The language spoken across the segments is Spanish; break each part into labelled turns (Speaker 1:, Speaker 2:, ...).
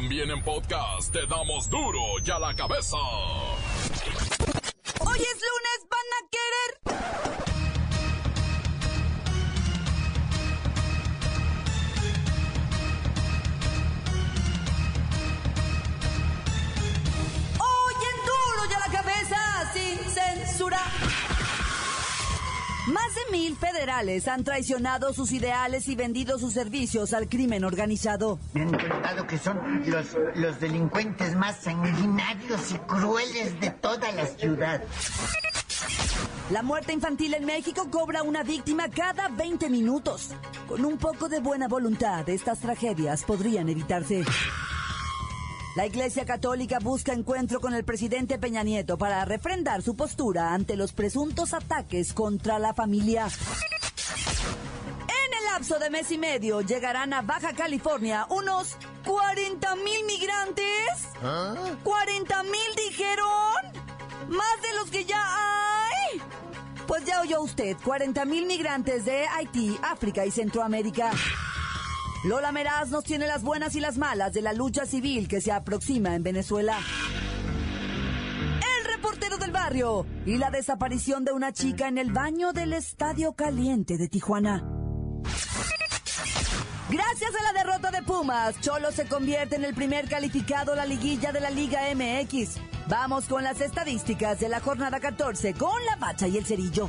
Speaker 1: También en podcast te damos duro y a la cabeza.
Speaker 2: Hoy es lunes, van a querer. Hoy en duro y a la cabeza, sin censura. Más de mil federales han traicionado sus ideales y vendido sus servicios al crimen organizado.
Speaker 3: Me han contado que son los, los delincuentes más sanguinarios y crueles de toda la ciudad.
Speaker 2: La muerte infantil en México cobra una víctima cada 20 minutos. Con un poco de buena voluntad, estas tragedias podrían evitarse. La Iglesia Católica busca encuentro con el presidente Peña Nieto para refrendar su postura ante los presuntos ataques contra la familia. En el lapso de mes y medio llegarán a Baja California unos 40 mil migrantes. ¿40 mil dijeron? ¿Más de los que ya hay? Pues ya oyó usted, 40 mil migrantes de Haití, África y Centroamérica. Lola Meraz nos tiene las buenas y las malas de la lucha civil que se aproxima en Venezuela. El reportero del barrio y la desaparición de una chica en el baño del Estadio Caliente de Tijuana. Gracias a la derrota de Pumas, Cholo se convierte en el primer calificado a la liguilla de la Liga MX. Vamos con las estadísticas de la jornada 14 con la bacha y el cerillo.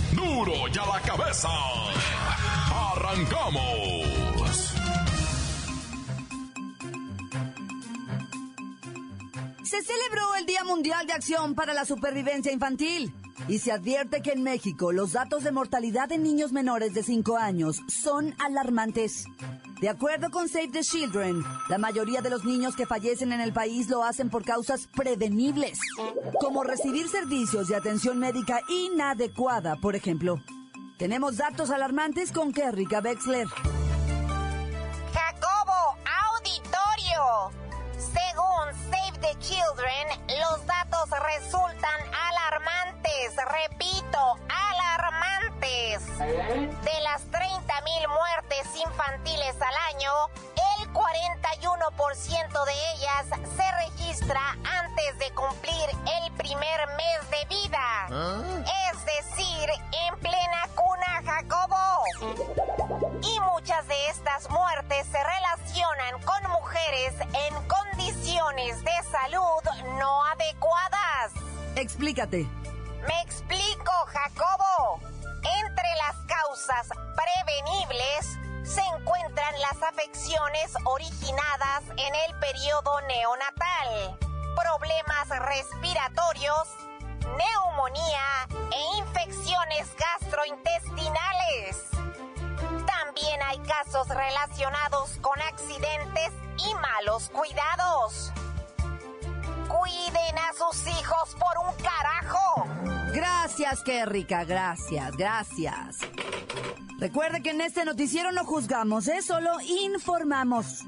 Speaker 1: Y a la cabeza. Arrancamos.
Speaker 2: Se celebró el Día Mundial de Acción para la Supervivencia Infantil y se advierte que en México los datos de mortalidad de niños menores de 5 años son alarmantes. De acuerdo con Save the Children, la mayoría de los niños que fallecen en el país lo hacen por causas prevenibles, como recibir servicios de atención médica inadecuada, por ejemplo. Tenemos datos alarmantes con Kerrika Wexler.
Speaker 4: Jacobo, auditorio. Según Save the Children, los datos resultan alarmantes. Repito, alarmantes. De las 30.000 muertes infantiles al año, el 41% de ellas se registra antes de cumplir el primer mes de vida. Es decir, en plena cuna, Jacobo. Y muchas de estas muertes se relacionan con mujeres en condiciones de salud no adecuadas.
Speaker 2: Explícate.
Speaker 4: Me explico, Jacobo. Entre las causas prevenibles se encuentran las afecciones originadas en el periodo neonatal, problemas respiratorios, neumonía e infecciones gastrointestinales. También hay casos relacionados con accidentes y malos cuidados. Cuiden a sus hijos por un carajo.
Speaker 2: Gracias, Kerrika, gracias, gracias. Recuerde que en este noticiero no juzgamos, ¿eh? solo informamos.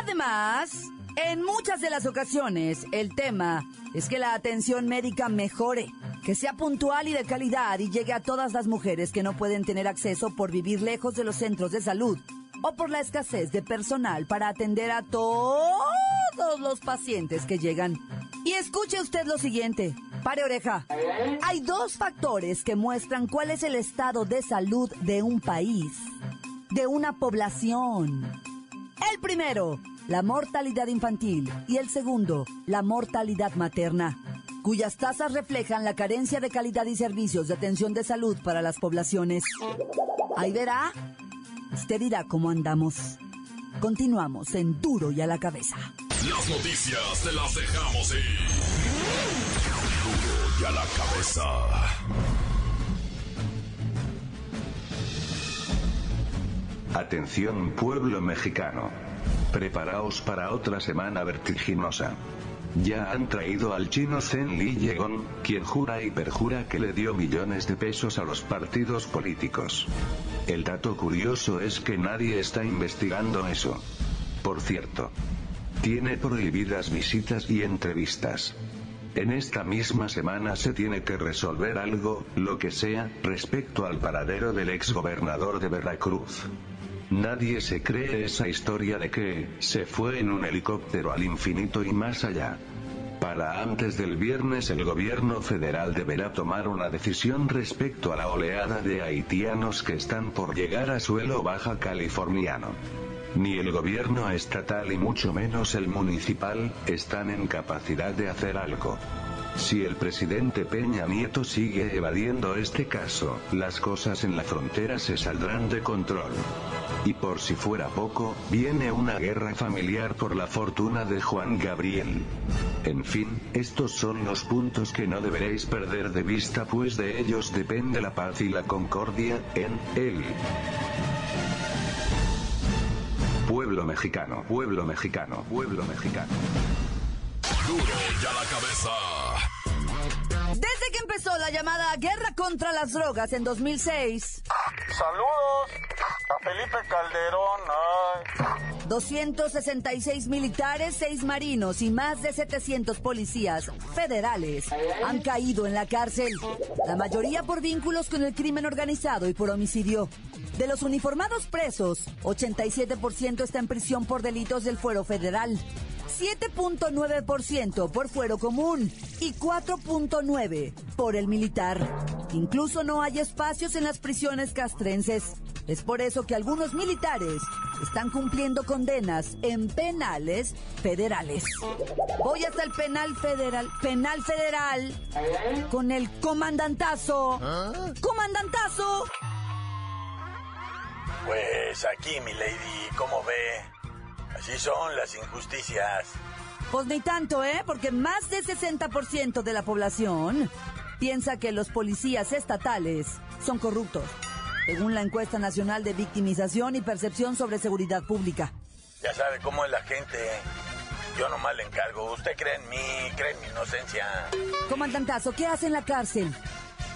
Speaker 2: Además, en muchas de las ocasiones, el tema es que la atención médica mejore, que sea puntual y de calidad y llegue a todas las mujeres que no pueden tener acceso por vivir lejos de los centros de salud o por la escasez de personal para atender a todos los pacientes que llegan. Y escuche usted lo siguiente. Pare oreja. Hay dos factores que muestran cuál es el estado de salud de un país, de una población. El primero, la mortalidad infantil y el segundo, la mortalidad materna, cuyas tasas reflejan la carencia de calidad y servicios de atención de salud para las poblaciones. Ahí verá. Usted dirá cómo andamos. Continuamos en Duro y a la cabeza.
Speaker 1: Las noticias te las dejamos ir. Duro y a la cabeza.
Speaker 5: Atención pueblo mexicano. Preparaos para otra semana vertiginosa. Ya han traído al chino Zen Li Yegon, quien jura y perjura que le dio millones de pesos a los partidos políticos. El dato curioso es que nadie está investigando eso. Por cierto, tiene prohibidas visitas y entrevistas. En esta misma semana se tiene que resolver algo, lo que sea, respecto al paradero del exgobernador de Veracruz. Nadie se cree esa historia de que, se fue en un helicóptero al infinito y más allá. Para antes del viernes el gobierno federal deberá tomar una decisión respecto a la oleada de haitianos que están por llegar a suelo baja californiano. Ni el gobierno estatal y mucho menos el municipal, están en capacidad de hacer algo. Si el presidente Peña Nieto sigue evadiendo este caso, las cosas en la frontera se saldrán de control. Y por si fuera poco, viene una guerra familiar por la fortuna de Juan Gabriel. En fin, estos son los puntos que no deberéis perder de vista pues de ellos depende la paz y la concordia, en él. Pueblo mexicano, pueblo mexicano, pueblo mexicano.
Speaker 1: Duro ya la cabeza.
Speaker 2: Desde que empezó la llamada Guerra contra las Drogas en 2006,
Speaker 6: Saludos a Felipe Calderón. Ay.
Speaker 2: 266 militares, 6 marinos y más de 700 policías federales han caído en la cárcel, la mayoría por vínculos con el crimen organizado y por homicidio. De los uniformados presos, 87% está en prisión por delitos del fuero federal, 7.9% por fuero común y 4.9% por el militar. Incluso no hay espacios en las prisiones castrenses. Es por eso que algunos militares están cumpliendo condenas en penales federales. Voy hasta el penal federal, penal federal, con el comandantazo. ¡Comandantazo!
Speaker 6: Pues aquí, mi lady, ¿cómo ve? Así son las injusticias.
Speaker 2: Pues ni tanto, ¿eh? Porque más del 60% de la población piensa que los policías estatales son corruptos, según la encuesta nacional de victimización y percepción sobre seguridad pública.
Speaker 6: Ya sabe cómo es la gente. Yo nomás le encargo. Usted cree en mí, cree en mi inocencia.
Speaker 2: Comandantazo, ¿qué hace en la cárcel?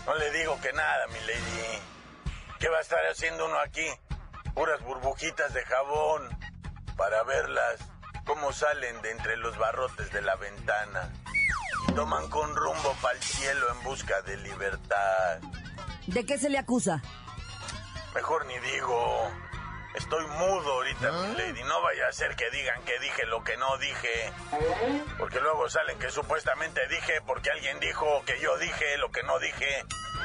Speaker 6: No le digo que nada, mi lady. ¿Qué va a estar haciendo uno aquí? Puras burbujitas de jabón para verlas cómo salen de entre los barrotes de la ventana y toman con rumbo para el cielo en busca de libertad.
Speaker 2: ¿De qué se le acusa?
Speaker 6: Mejor ni digo. Estoy mudo ahorita, mi lady. No vaya a ser que digan que dije lo que no dije. Porque luego salen que supuestamente dije porque alguien dijo que yo dije lo que no dije.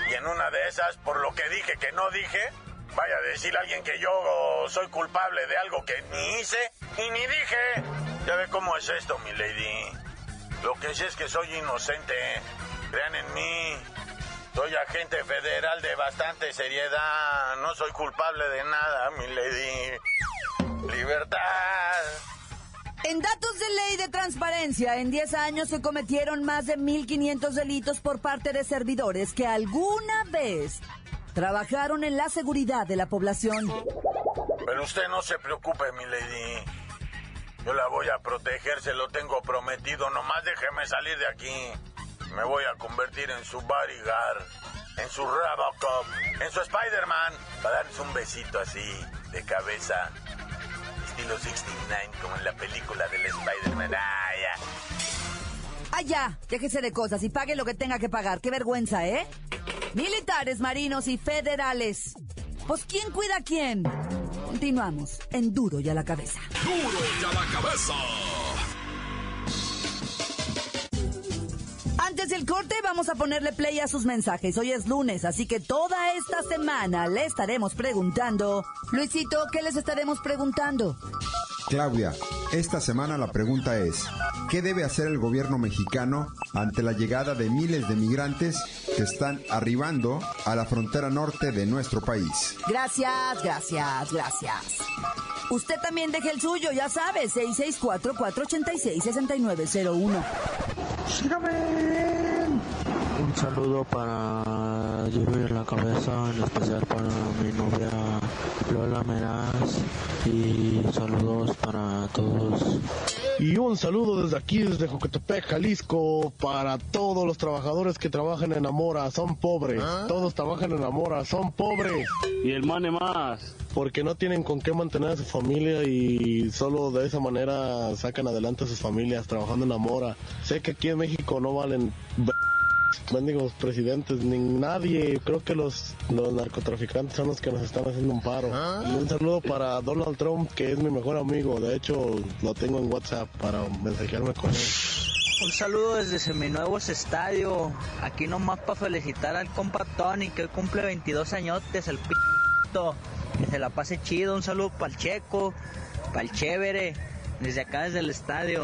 Speaker 6: Y en una de esas, por lo que dije que no dije, vaya a decir alguien que yo soy culpable de algo que ni hice y ni dije. Ya ve cómo es esto, mi lady. Lo que sí es que soy inocente. Crean en mí. Soy agente federal de bastante seriedad. No soy culpable de nada, mi lady. Libertad.
Speaker 2: En datos de ley de transparencia, en 10 años se cometieron más de 1.500 delitos por parte de servidores que alguna vez trabajaron en la seguridad de la población.
Speaker 6: Pero usted no se preocupe, mi lady. Yo la voy a proteger, se lo tengo prometido. Nomás déjeme salir de aquí. Me voy a convertir en su bodyguard, en su Robocop, en su Spider-Man, para darles un besito así, de cabeza. Estilo 69, como en la película del Spider-Man. Ah, ya.
Speaker 2: Ah, ya, déjese de cosas y pague lo que tenga que pagar. Qué vergüenza, ¿eh? Militares, marinos y federales. Pues, ¿quién cuida a quién? Continuamos en Duro y a la cabeza.
Speaker 1: Duro ya la cabeza.
Speaker 2: Antes del corte vamos a ponerle play a sus mensajes. Hoy es lunes, así que toda esta semana le estaremos preguntando. Luisito, ¿qué les estaremos preguntando?
Speaker 7: Claudia, esta semana la pregunta es, ¿qué debe hacer el gobierno mexicano ante la llegada de miles de migrantes que están arribando a la frontera norte de nuestro país?
Speaker 2: Gracias, gracias, gracias. Usted también deje el suyo, ya sabe, 664-486-6901.
Speaker 3: Sígame. Un
Speaker 8: saludo para Duro la cabeza, en especial para mi novia Lola Meraz y saludos para todos.
Speaker 9: Y un saludo desde aquí, desde Jocotepec, Jalisco, para todos los trabajadores que trabajan en Amora, son pobres. Todos trabajan en Amora, son pobres.
Speaker 10: Y el mane más.
Speaker 9: Porque no tienen con qué mantener a su familia y solo de esa manera sacan adelante a sus familias trabajando en Amora. Sé que aquí en México no valen bendigos presidentes, ni nadie. Creo que los, los narcotraficantes son los que nos están haciendo un paro. Y un saludo para Donald Trump, que es mi mejor amigo. De hecho, lo tengo en WhatsApp para mensajearme con él.
Speaker 11: Un saludo desde Seminuevos Estadio. Aquí nomás para felicitar al compa Tony, que hoy cumple 22 añotes, el p***. Que se la pase chido. Un saludo para el Checo, para el Chévere desde acá, desde el estadio.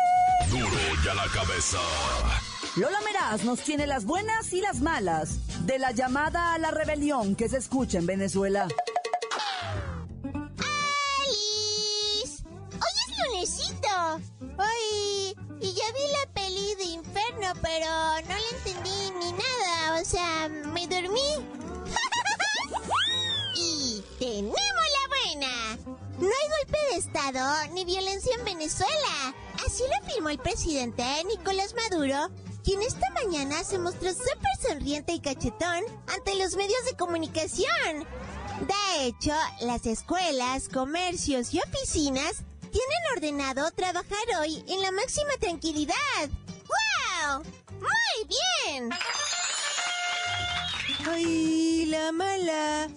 Speaker 1: Duro y a la Cabeza.
Speaker 2: Lola Meraz nos tiene las buenas y las malas de la llamada a la rebelión que se escucha en Venezuela.
Speaker 12: ¡Alice! ¡Hoy es lunesito! ¡Ay! Y ya vi la peli de Inferno, pero no le entendí ni nada. O sea, me dormí. y tenemos la buena. No hay golpe de Estado ni violencia en Venezuela. Así lo afirmó el presidente Nicolás Maduro, quien esta mañana se mostró súper sonriente y cachetón ante los medios de comunicación. De hecho, las escuelas, comercios y oficinas tienen ordenado trabajar hoy en la máxima tranquilidad. ¡Wow! ¡Muy bien! ¡Ay, la mala!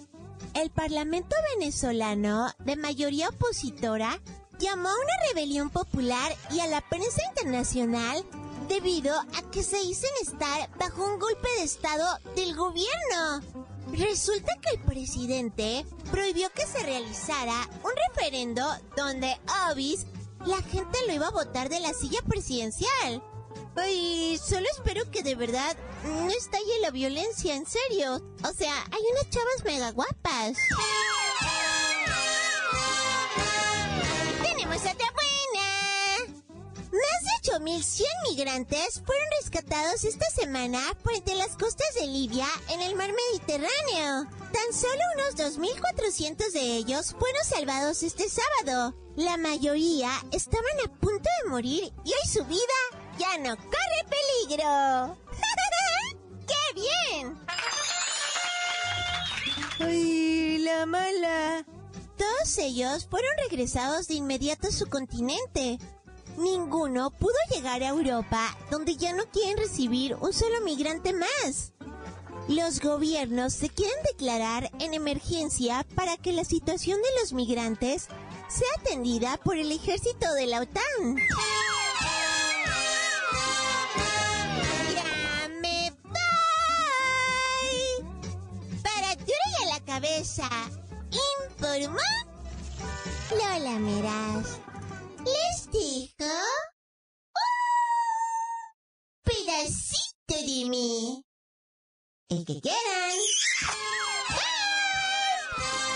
Speaker 12: El Parlamento venezolano, de mayoría opositora, llamó a una rebelión popular y a la prensa internacional debido a que se dicen estar bajo un golpe de Estado del gobierno. Resulta que el presidente prohibió que se realizara un referendo donde, obis, la gente lo iba a votar de la silla presidencial. Ay, solo espero que de verdad no estalle la violencia, en serio. O sea, hay unas chavas mega guapas. 5.100 migrantes fueron rescatados esta semana por entre las costas de Libia en el mar Mediterráneo. Tan solo unos 2.400 de ellos fueron salvados este sábado. La mayoría estaban a punto de morir y hoy su vida ya no corre peligro. ¡Qué bien! ¡Ay, la mala! Todos ellos fueron regresados de inmediato a su continente, Ninguno pudo llegar a Europa, donde ya no quieren recibir un solo migrante más. Los gobiernos se quieren declarar en emergencia para que la situación de los migrantes sea atendida por el ejército de la OTAN. ¡Ya me! Para a la cabeza, informó Lola Meraz. Dijo un pedacito de mí. El que quieran.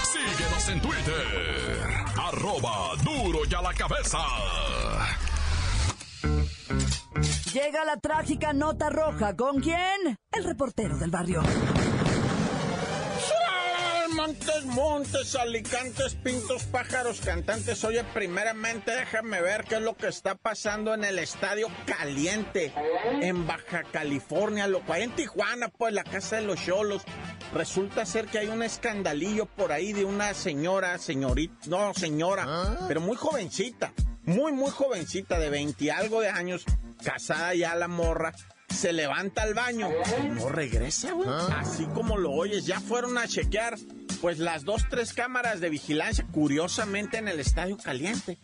Speaker 1: Síguenos en Twitter. Arroba duro y a la cabeza.
Speaker 2: Llega la trágica nota roja. ¿Con quién? El reportero del barrio.
Speaker 6: Montes, montes, alicantes, pintos, pájaros, cantantes. Oye, primeramente déjame ver qué es lo que está pasando en el Estadio Caliente, en Baja California, lo cual en Tijuana, pues la casa de los cholos. Resulta ser que hay un escandalillo por ahí de una señora, señorita, no señora, pero muy jovencita, muy, muy jovencita, de 20 algo de años, casada ya la morra se levanta al baño y no regresa, güey. Así como lo oyes, ya fueron a chequear, pues las dos, tres cámaras de vigilancia, curiosamente en el estadio caliente.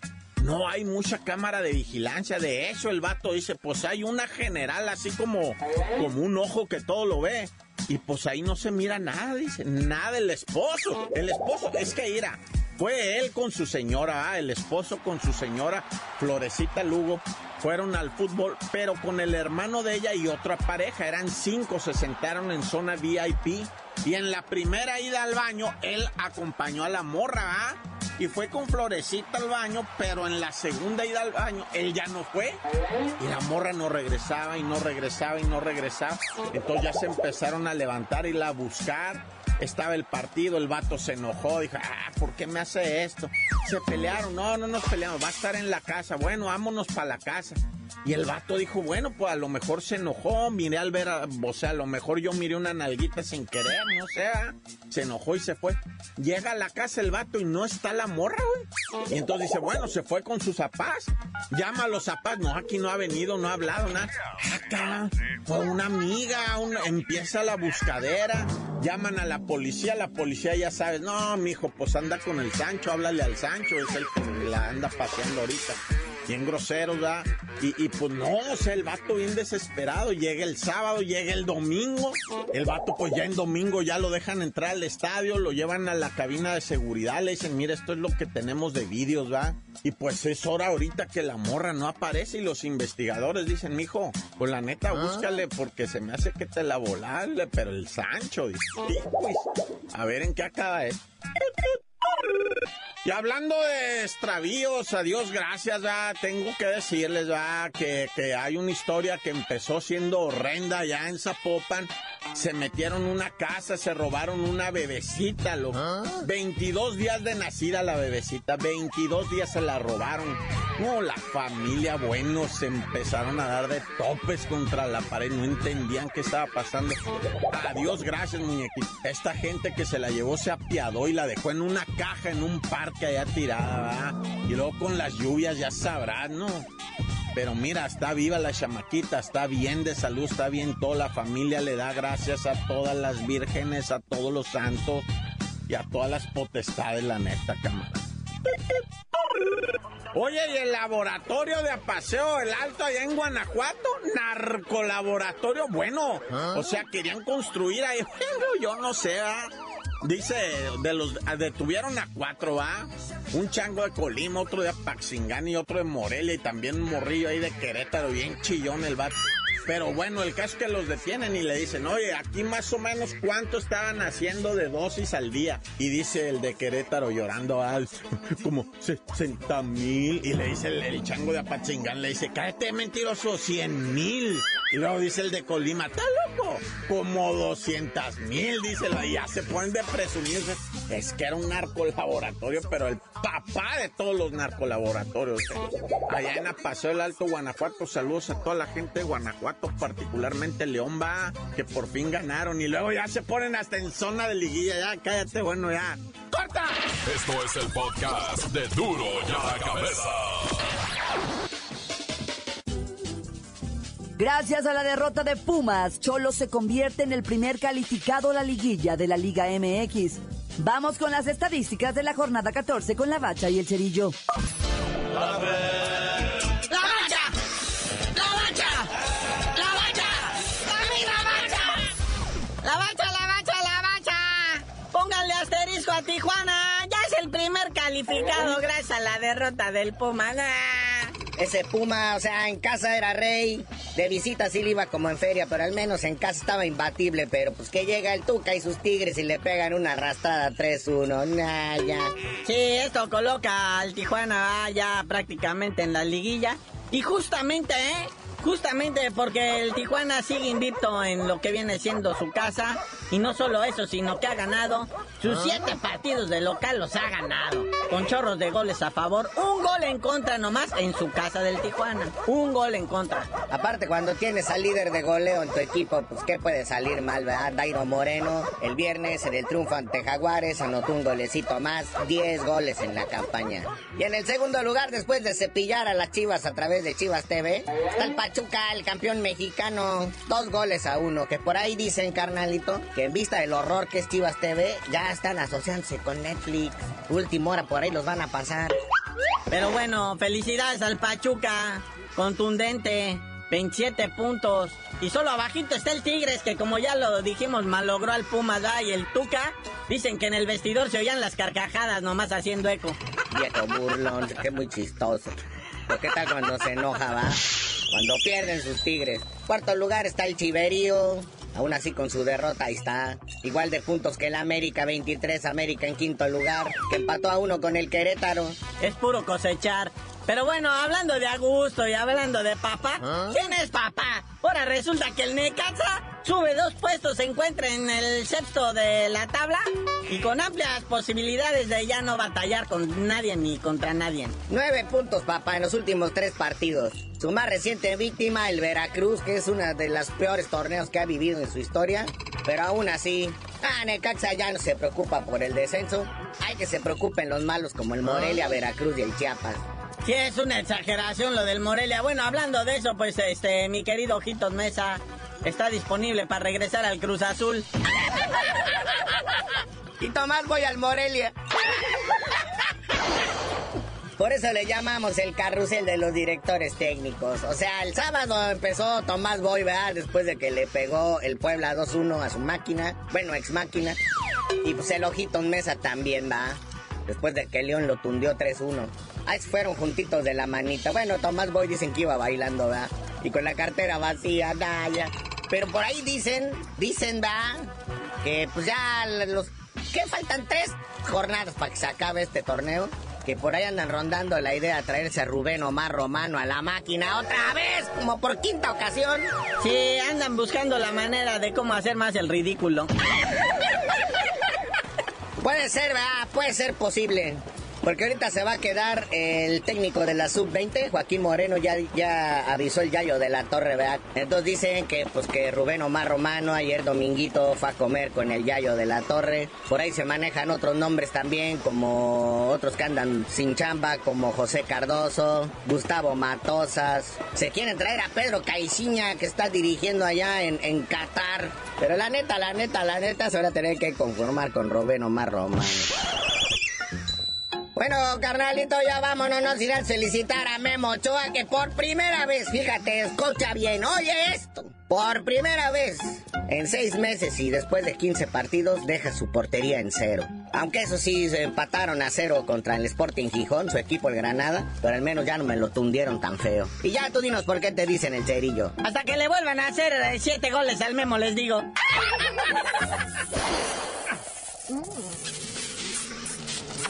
Speaker 6: No hay mucha cámara de vigilancia. De hecho, el vato dice, pues hay una general así como, como un ojo que todo lo ve.
Speaker 10: Y pues ahí no se mira nada, dice, nada el esposo. El esposo, es que era, fue él con su señora, ah, el esposo con su señora, Florecita Lugo, fueron al fútbol, pero con el hermano de ella y otra pareja, eran cinco, se sentaron en zona VIP. Y en la primera ida al baño, él acompañó a la morra, ¿ah? Y fue con Florecita al baño, pero en la segunda ida al baño, él ya no fue. Y la morra no regresaba y no regresaba y no regresaba. Entonces ya se empezaron a levantar y la buscar. Estaba el partido, el vato se enojó, dijo, ah, ¿por qué me hace esto? Se pelearon, no, no nos peleamos, va a estar en la casa, bueno, vámonos para la casa. Y el vato dijo, bueno, pues a lo mejor se enojó, miré al ver, a, o sea, a lo mejor yo miré una nalguita sin querer, no sé, se enojó y se fue. Llega a la casa el vato y no está la morra, güey. Y entonces dice, bueno, se fue con sus zapás. Llama a los zapás, no, aquí no ha venido, no ha hablado, nada. Acá, fue una amiga, empieza la buscadera, llaman a la policía, la policía ya sabe, no, mijo, pues anda con el Sancho, háblale al Sancho, es el que la anda paseando ahorita bien grosero, ¿verdad? Y, y, pues no, o sea, el vato bien desesperado, llega el sábado, llega el domingo, el vato pues ya en domingo ya lo dejan entrar al estadio, lo llevan a la cabina de seguridad, le dicen, mira, esto es lo que tenemos de vídeos, ¿va? Y pues es hora ahorita que la morra no aparece y los investigadores dicen, mijo, pues la neta, ah. búscale porque se me hace que te la volarle, pero el Sancho, dice, pues, a ver en qué acaba esto. Y hablando de extravíos, a Dios gracias, tengo que decirles que, que hay una historia que empezó siendo horrenda ya en Zapopan se metieron una casa, se robaron una bebecita, lo 22 ¿Ah? días de nacida la bebecita, 22 días se la robaron. No, la familia, bueno, se empezaron a dar de topes contra la pared, no entendían qué estaba pasando. Adiós, gracias, muñequito. Esta gente que se la llevó se apiadó y la dejó en una caja, en un parque allá tirada, Y luego con las lluvias, ya sabrás, ¿no? Pero mira, está viva la chamaquita, está bien de salud, está bien toda la familia, le da gracias a todas las vírgenes, a todos los santos y a todas las potestades, la neta, cámara. Oye, y el laboratorio de Apaseo, el Alto allá en Guanajuato, narcolaboratorio, bueno, o sea, querían construir ahí, yo no sé, ¿ah? Dice, de los detuvieron a cuatro, ¿va? Un chango de Colima, otro de Apaxingán y otro de Morelia y también morrillo ahí de Querétaro, bien chillón el vato. Pero bueno, el caso es que los detienen y le dicen, oye, aquí más o menos cuánto estaban haciendo de dosis al día. Y dice el de Querétaro llorando alto, como 60 mil. Y le dice el, chango de Apachingán, le dice, cállate mentiroso, 100 mil. Y luego dice el de Colima, ¿está loco? Como 200 mil, dice, y ya se ponen de presumir. Es que era un narcolaboratorio, pero el papá de todos los narcolaboratorios. Allá en Apaseo el Alto Guanajuato, saludos a toda la gente de Guanajuato particularmente León va, que por fin ganaron y luego ya se ponen hasta en zona de liguilla, ya cállate, bueno, ya. ¡Corta!
Speaker 1: Esto es el podcast de Duro ya la cabeza.
Speaker 2: Gracias a la derrota de Pumas, Cholo se convierte en el primer calificado a la liguilla de la Liga MX. Vamos con las estadísticas de la jornada 14 con la bacha y el cerillo.
Speaker 13: Tijuana. Ya es el primer calificado gracias a la derrota del Puma.
Speaker 14: Ese Puma, o sea, en casa era rey, de visita sí le iba como en feria, pero al menos en casa estaba imbatible, pero pues que llega el Tuca y sus Tigres y le pegan una arrastrada 3-1, nah, ya.
Speaker 13: Sí, esto coloca al Tijuana ya prácticamente en la liguilla. Y justamente, ¿eh? Justamente porque el Tijuana sigue invicto en lo que viene siendo su casa. Y no solo eso, sino que ha ganado sus ah. siete partidos de local, los ha ganado. Con chorros de goles a favor. Un gol en contra nomás en su casa del Tijuana. Un gol en contra.
Speaker 14: Aparte, cuando tienes al líder de goleo en tu equipo, pues ¿qué puede salir mal, verdad? Dairo Moreno, el viernes en el triunfo ante Jaguares, anotó un golecito más. Diez goles en la campaña. Y en el segundo lugar, después de cepillar a las Chivas a través de Chivas TV, está el Pachuca, el campeón mexicano, dos goles a uno, que por ahí dicen, carnalito, que en vista del horror que es Chivas TV, ya están asociándose con Netflix. Última hora por ahí los van a pasar.
Speaker 13: Pero bueno, felicidades al Pachuca, contundente. 27 puntos. Y solo abajito está el Tigres, que como ya lo dijimos, malogró al Pumas y el Tuca. Dicen que en el vestidor se oían las carcajadas nomás haciendo eco.
Speaker 14: Viejo burlón, que muy chistoso. ¿Pero qué tal cuando se enoja, va? Cuando pierden sus tigres. Cuarto lugar está el Chiverío. Aún así con su derrota ahí está. Igual de puntos que el América, 23 América en quinto lugar. Que empató a uno con el Querétaro.
Speaker 13: Es puro cosechar. Pero bueno, hablando de Augusto y hablando de papá, ¿quién es papá? Ahora resulta que el Necaxa sube dos puestos, se encuentra en el sexto de la tabla y con amplias posibilidades de ya no batallar con nadie ni contra nadie.
Speaker 14: Nueve puntos, papá, en los últimos tres partidos. Su más reciente víctima, el Veracruz, que es una de las peores torneos que ha vivido en su historia. Pero aún así, ah, Necaxa ya no se preocupa por el descenso. Hay que se preocupen los malos como el Morelia, Veracruz y el Chiapas.
Speaker 13: Sí, es una exageración lo del Morelia. Bueno, hablando de eso, pues este, mi querido Ojitos Mesa está disponible para regresar al Cruz Azul.
Speaker 14: Y Tomás voy al Morelia. Por eso le llamamos el carrusel de los directores técnicos. O sea, el sábado empezó Tomás Boy, ¿verdad? Después de que le pegó el Puebla 2-1 a su máquina. Bueno, ex máquina. Y pues el Ojitos Mesa también, va. Después de que León lo tundió 3-1. Ahí fueron juntitos de la manita. Bueno, Tomás Boy dicen que iba bailando, ¿verdad? Y con la cartera vacía, Daya. Pero por ahí dicen, dicen, ¿verdad? Que pues ya los... ¿Qué faltan? Tres jornadas para que se acabe este torneo. Que por ahí andan rondando la idea de traerse a Rubén Omar Romano a la máquina otra vez, como por quinta ocasión.
Speaker 13: Sí, andan buscando la manera de cómo hacer más el ridículo.
Speaker 14: Puede ser, ¿verdad? Puede ser posible. Porque ahorita se va a quedar el técnico de la sub-20, Joaquín Moreno, ya, ya avisó el gallo de la torre, ¿verdad? Entonces dicen que pues que Rubén Omar Romano ayer dominguito fue a comer con el gallo de la torre. Por ahí se manejan otros nombres también, como otros que andan sin chamba, como José Cardoso, Gustavo Matosas. Se quieren traer a Pedro Caiciña, que está dirigiendo allá en, en Qatar. Pero la neta, la neta, la neta, se van a tener que conformar con Rubén Omar Romano. Bueno, carnalito, ya vámonos, nos irán a felicitar a Memo Ochoa, que por primera vez, fíjate, escucha bien, oye esto, por primera vez en seis meses y después de 15 partidos deja su portería en cero. Aunque eso sí, se empataron a cero contra el Sporting Gijón, su equipo el Granada, pero al menos ya no me lo tundieron tan feo. Y ya tú dinos por qué te dicen el cerillo.
Speaker 13: Hasta que le vuelvan a hacer eh, siete goles al Memo, les digo.